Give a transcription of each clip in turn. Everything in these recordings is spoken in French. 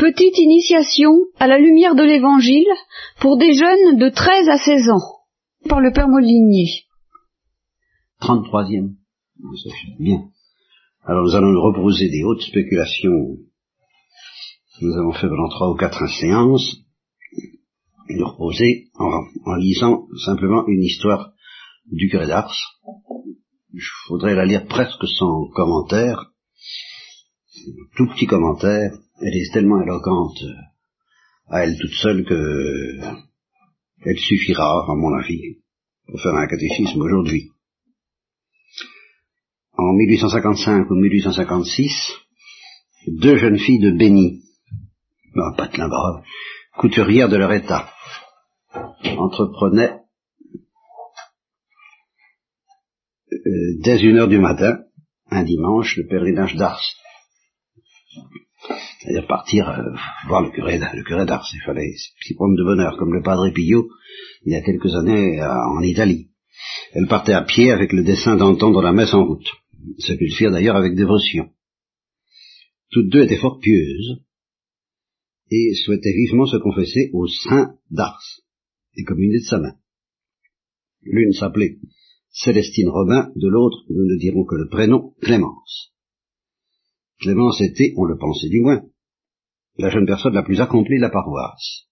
Petite initiation à la lumière de l'Évangile pour des jeunes de 13 à 16 ans, par le Père Molinier. 33e. Bien. Alors nous allons reposer des hautes spéculations nous avons fait pendant trois ou quatre séances, nous reposer en, en lisant simplement une histoire du curé d'Ars. Je voudrais la lire presque sans commentaire, tout petit commentaire, elle est tellement éloquente à elle toute seule que elle suffira, à mon avis, pour faire un catéchisme aujourd'hui. En 1855 ou 1856, deux jeunes filles de Béni, non, pas de couturières de leur état, entreprenaient euh, dès une heure du matin, un dimanche, le pèlerinage d'Ars. C'est-à-dire partir euh, voir le curé, le curé d'Ars. Il fallait s'y prendre de bonheur, comme le padre Pillot, il y a quelques années, en Italie. Elle partait à pied avec le dessein d'entendre la messe en route. Put le faire d'ailleurs avec dévotion. Toutes deux étaient fort pieuses et souhaitaient vivement se confesser au saint d'Ars, et communier de sa main. L'une s'appelait Célestine Robin, de l'autre, nous ne dirons que le prénom, Clémence. Clémence était, on le pensait du moins, la jeune personne la plus accomplie de la paroisse.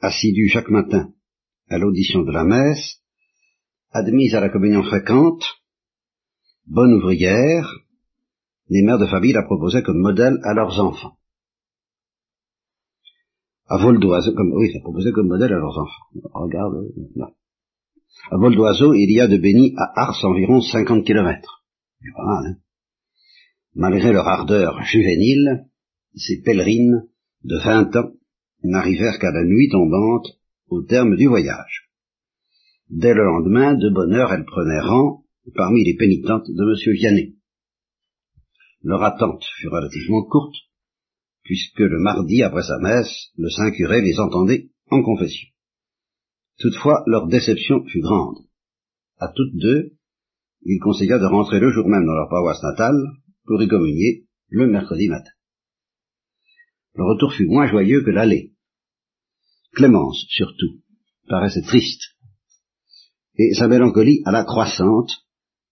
Assidue chaque matin à l'audition de la messe, admise à la communion fréquente, bonne ouvrière, les mères de famille la proposaient comme modèle à leurs enfants. À vol d'oiseau, comme, oui, ça proposait comme modèle à leurs enfants. Regarde, là. À vol d'oiseau, il y a de Béni à Ars environ 50 kilomètres. Hein. Malgré leur ardeur juvénile, ces pèlerines de vingt ans n'arrivèrent qu'à la nuit tombante au terme du voyage. Dès le lendemain, de bonne heure, elles prenaient rang parmi les pénitentes de M. Vianney. Leur attente fut relativement courte, puisque le mardi après sa messe, le saint curé les entendait en confession. Toutefois, leur déception fut grande. À toutes deux, il conseilla de rentrer le jour même dans leur paroisse natale pour y communier le mercredi matin. Le retour fut moins joyeux que l'aller. Clémence, surtout, paraissait triste, et sa mélancolie alla croissante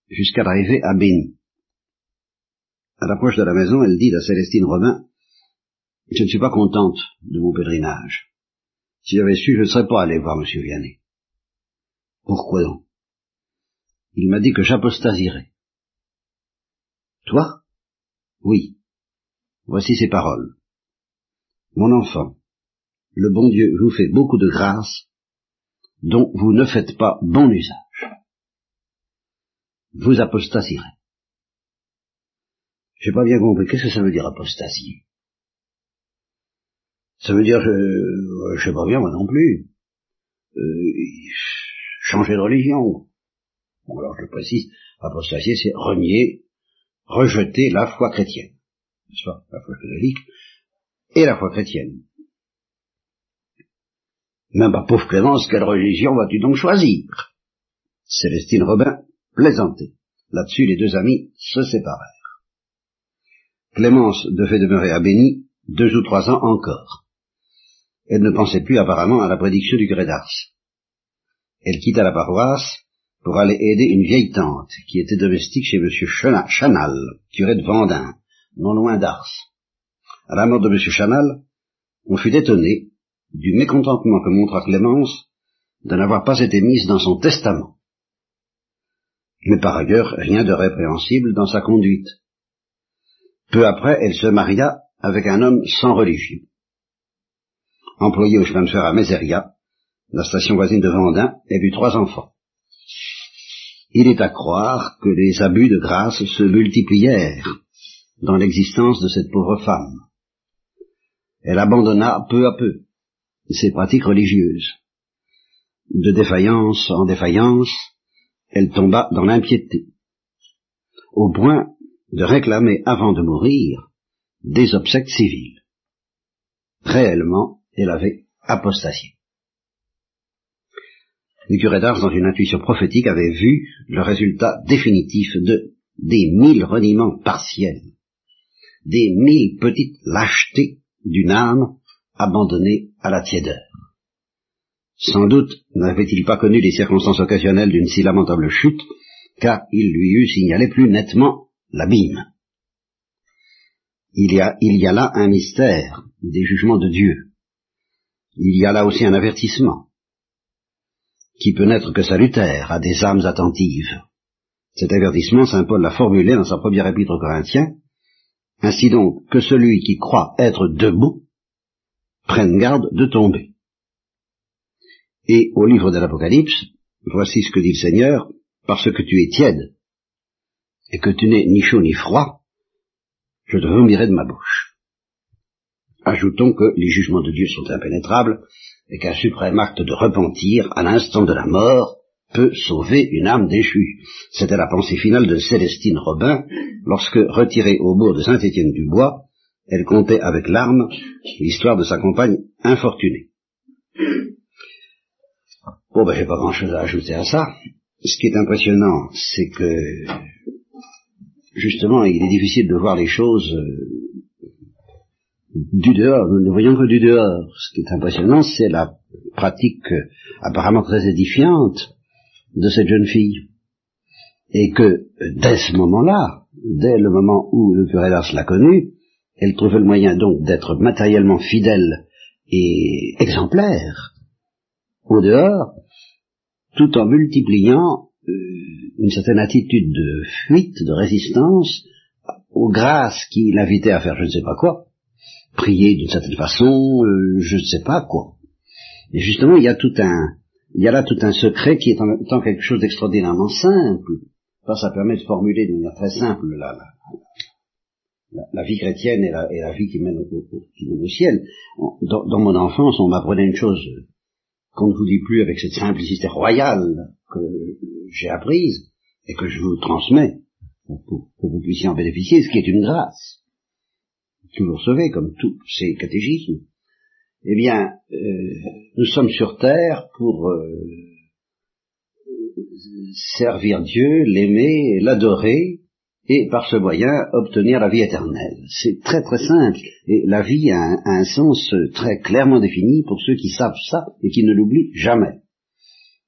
jusqu'à l'arrivée à Béni. À l'approche de la maison, elle dit à Célestine Robin, je ne suis pas contente de mon pèlerinage. Si j'avais su, je ne serais pas allé voir M. Vianney. Pourquoi donc? Il m'a dit que j'apostasierais. Toi? Oui. Voici ses paroles. Mon enfant, le bon Dieu vous fait beaucoup de grâces dont vous ne faites pas bon usage. Vous apostasierez. J'ai pas bien compris. Qu'est-ce que ça veut dire apostasier Ça veut dire, je, je sais pas bien moi non plus. Euh, changer de religion. Bon, alors je précise, apostasier, c'est renier, rejeter la foi chrétienne. N'est-ce pas? La foi catholique et la foi chrétienne. Même ma pauvre Clémence, quelle religion vas-tu donc choisir? Célestine Robin plaisantait. Là-dessus, les deux amis se séparèrent. Clémence devait demeurer à Béni deux ou trois ans encore. Elle ne pensait plus apparemment à la prédiction du curé d'Ars. Elle quitta la paroisse pour aller aider une vieille tante qui était domestique chez M. Chanal, curé de Vendin, non loin d'Ars. À la mort de M. Chanal, on fut étonné du mécontentement que montra Clémence de n'avoir pas été mise dans son testament. Mais par ailleurs, rien de répréhensible dans sa conduite. Peu après, elle se maria avec un homme sans religion. Employé au chemin de fer à Mézeria, la station voisine de Vendin, elle eut trois enfants. Il est à croire que les abus de grâce se multiplièrent dans l'existence de cette pauvre femme. Elle abandonna peu à peu ses pratiques religieuses. De défaillance en défaillance, elle tomba dans l'impiété, au point de réclamer avant de mourir des obsèques civiles. Réellement, elle avait apostasié. Le curé d'Ars, dans une intuition prophétique, avait vu le résultat définitif de des mille reniements partiels, des mille petites lâchetés d'une âme abandonnée à la tiédeur. Sans doute n'avait-il pas connu les circonstances occasionnelles d'une si lamentable chute, car il lui eût signalé plus nettement l'abîme. Il y, a, il y a là un mystère des jugements de Dieu. Il y a là aussi un avertissement qui peut n'être que salutaire à des âmes attentives. Cet avertissement, Saint Paul l'a formulé dans sa première épître aux Corinthiens. Ainsi donc, que celui qui croit être debout prenne garde de tomber. Et au livre de l'Apocalypse, voici ce que dit le Seigneur, parce que tu es tiède, et que tu n'es ni chaud ni froid, je te vomirai de ma bouche. Ajoutons que les jugements de Dieu sont impénétrables, et qu'un suprême acte de repentir, à l'instant de la mort, peut sauver une âme déchue. C'était la pensée finale de Célestine Robin, lorsque, retirée au bourg de Saint-Étienne-du-Bois, elle comptait avec larmes l'histoire de sa compagne infortunée. Bon, ben, j'ai pas grand chose à ajouter à ça. Ce qui est impressionnant, c'est que, justement, il est difficile de voir les choses euh, du dehors. Nous ne voyons que du dehors. Ce qui est impressionnant, c'est la pratique euh, apparemment très édifiante de cette jeune fille. Et que, dès ce moment-là, dès le moment où le curé d'Ars l'a connue, elle trouvait le moyen donc d'être matériellement fidèle et exemplaire au dehors, tout en multipliant euh, une certaine attitude de fuite, de résistance aux grâces qui l'invitaient à faire je ne sais pas quoi, prier d'une certaine façon, euh, je ne sais pas quoi. Et justement, il y a tout un, il y a là tout un secret qui est en même temps quelque chose d'extraordinairement simple. ça permet de formuler de manière très simple la, la, vie chrétienne et la, la, vie qui mène au, ciel. Dans, mon enfance, on m'apprenait une chose qu'on ne vous dit plus avec cette simplicité royale que j'ai apprise et que je vous transmets pour, que vous puissiez en bénéficier, ce qui est une grâce recevez comme tous ces catéchismes. Eh bien, euh, nous sommes sur terre pour euh, servir Dieu, l'aimer, l'adorer, et par ce moyen obtenir la vie éternelle. C'est très très simple, et la vie a un, sens très clairement défini pour ceux qui savent ça et qui ne l'oublient jamais.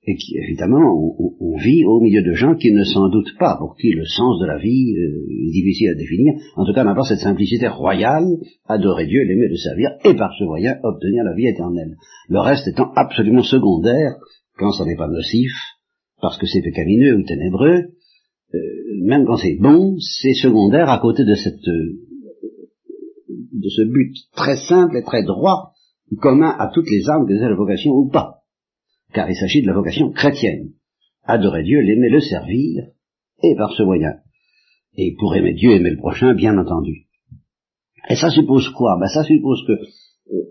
Et qui, évidemment, on, vit au milieu de gens qui ne s'en doutent pas, pour qui le sens de la vie euh, est difficile à définir, en tout cas n'a pas cette simplicité royale, adorer Dieu, l'aimer, le servir, et par ce moyen obtenir la vie éternelle. Le reste étant absolument secondaire, quand ça n'est pas nocif, parce que c'est pécamineux ou ténébreux, euh, même quand c'est bon, c'est secondaire à côté de cette euh, de ce but très simple et très droit, commun à toutes les âmes, que c'est la vocation ou pas. Car il s'agit de la vocation chrétienne. Adorer Dieu, l'aimer, le servir, et par ce moyen. Et pour aimer Dieu, aimer le prochain, bien entendu. Et ça suppose quoi? Ben, Ça suppose que euh,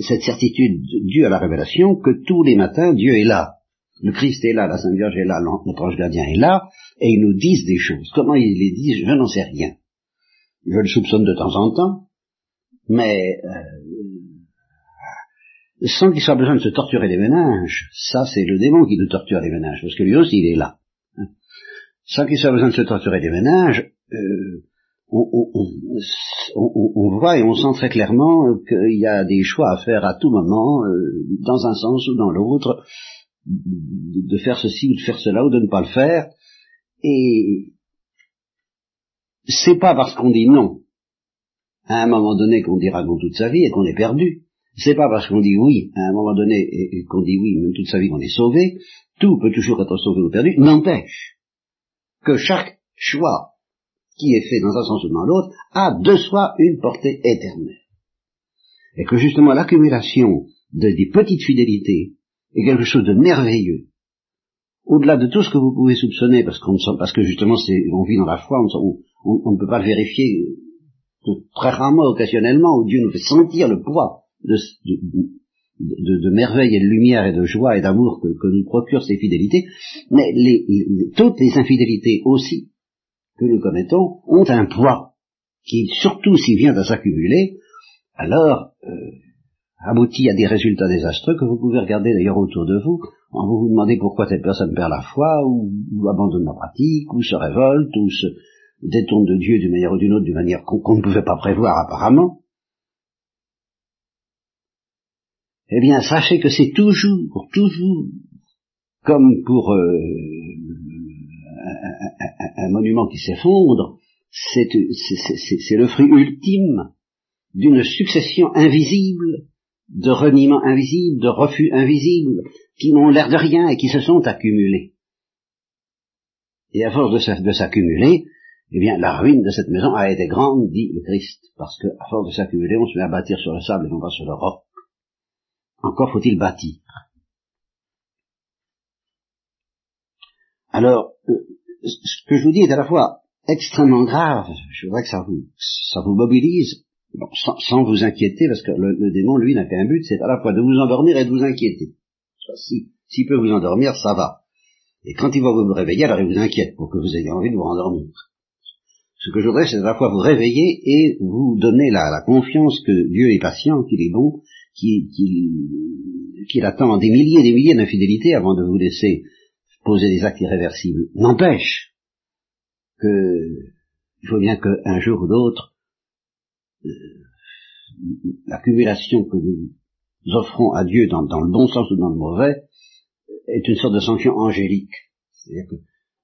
cette certitude due à la révélation, que tous les matins, Dieu est là. Le Christ est là, la Sainte Vierge est là, notre ange gardien est là, et ils nous disent des choses. Comment ils les disent, je n'en sais rien. Je le soupçonne de temps en temps, mais euh, sans qu'il soit besoin de se torturer les ménages, ça c'est le démon qui nous torture les ménages, parce que lui aussi il est là. Hein. Sans qu'il soit besoin de se torturer les ménages, euh, on, on, voit et on sent très clairement qu'il y a des choix à faire à tout moment, euh, dans un sens ou dans l'autre, de faire ceci ou de faire cela ou de ne pas le faire. Et c'est pas parce qu'on dit non à un moment donné qu'on dira non toute sa vie et qu'on est perdu. C'est pas parce qu'on dit oui à un moment donné et, qu'on dit oui même toute sa vie qu'on est sauvé. Tout peut toujours être sauvé ou perdu. N'empêche que chaque choix qui est fait dans un sens ou dans l'autre a de soi une portée éternelle. Et que justement l'accumulation de des petites fidélités est quelque chose de merveilleux. Au-delà de tout ce que vous pouvez soupçonner, parce, qu'on, parce que justement on vit dans la foi, on, ne peut pas le vérifier très rarement, occasionnellement, où Dieu nous fait sentir le poids de, de, merveille et de lumière et de joie et d'amour que, nous procurent ces fidélités, mais toutes les infidélités aussi que nous commettons ont un poids qui, surtout s'il vient à s'accumuler, alors euh, aboutit à des résultats désastreux que vous pouvez regarder d'ailleurs autour de vous, en vous vous demandez pourquoi telle personne perd la foi, ou, abandonne la pratique, ou se révolte, ou se détourne de Dieu d'une manière ou d'une autre, d'une manière qu'on ne pouvait pas prévoir apparemment. Eh bien, sachez que c'est toujours, toujours, comme pour euh, un, monument qui s'effondre, c'est le fruit ultime d'une succession invisible de reniements invisibles, de refus invisibles, qui n'ont l'air de rien et qui se sont accumulés. Et à force de s'accumuler, eh bien, la ruine de cette maison a été grande, dit le Christ, parce que, à force de s'accumuler, on se met à bâtir sur le sable et non pas sur le roc. Encore faut-il bâtir. Alors, euh, ce que je vous dis est à la fois extrêmement grave, je voudrais que ça vous, mobilise, sans, vous inquiéter, parce que le, démon, lui, n'a qu'un but, c'est à la fois de vous endormir et de vous inquiéter. Si, s'il peut vous endormir, ça va. Et quand il va vous réveiller, alors il vous inquiète pour que vous ayez envie de vous endormir. Ce que je voudrais, c'est à la fois vous réveiller et vous donner la, confiance que Dieu est patient, qu'il est bon, qu'il attend des milliers et des milliers d'infidélités avant de vous laisser poser des actes irréversibles. N'empêche que il faut bien qu'un jour ou l'autre, euh, l'accumulation que nous offrons à Dieu dans, le bon sens ou dans le mauvais est une sorte de sanction angélique. C'est-à-dire que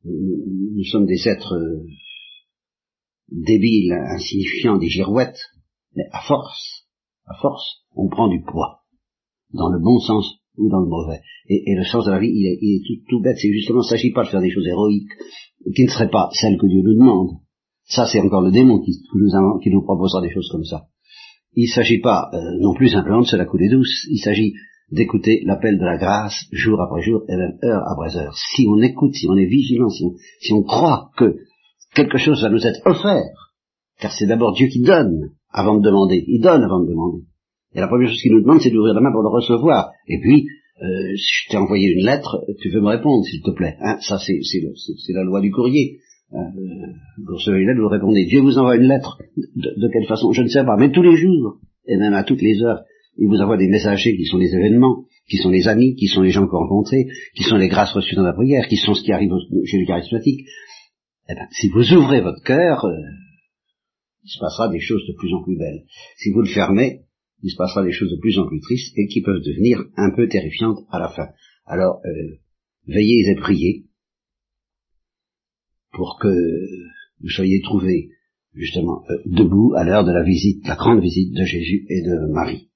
nous, sommes des êtres euh, débiles, insignifiants, des girouettes, mais à force, à force, on prend du poids, dans le bon sens ou dans le mauvais. Et, le sens de la vie, il est, tout, bête, c'est justement, il ne s'agit pas de faire des choses héroïques, qui ne seraient pas celles que Dieu nous demande. Ça, c'est encore le démon qui, nous, proposera des choses comme ça. Il ne s'agit pas euh, non plus simplement de se la couler douce, il s'agit d'écouter l'appel de la grâce jour après jour et même heure après heure. Si on écoute, si on est vigilant, si on croit que quelque chose va nous être offert, car c'est d'abord Dieu qui donne avant de demander, il donne avant de demander. Et la première chose qu'il nous demande, c'est d'ouvrir la main pour le recevoir. Et puis, euh, je t'ai envoyé une lettre, tu veux me répondre, s'il te plaît. Hein, ça, c'est la loi du courrier. Euh, vous recevez une lettre, vous répondez. Dieu vous envoie une lettre. De, quelle façon Je ne sais pas. Mais tous les jours, et même à toutes les heures, il vous envoie des messagers qui sont les événements, qui sont les amis, qui sont les gens que vous rencontrez, qui sont les grâces reçues dans la prière, qui sont ce qui arrive chez les charismatiques. Eh ben, si vous ouvrez votre cœur, euh, il se passera des choses de plus en plus belles. Si vous le fermez, il se passera des choses de plus en plus tristes et qui peuvent devenir un peu terrifiantes à la fin. Alors, euh, veillez et priez pour que vous soyez trouvés justement euh, debout à l'heure de la visite, la grande visite de Jésus et de Marie.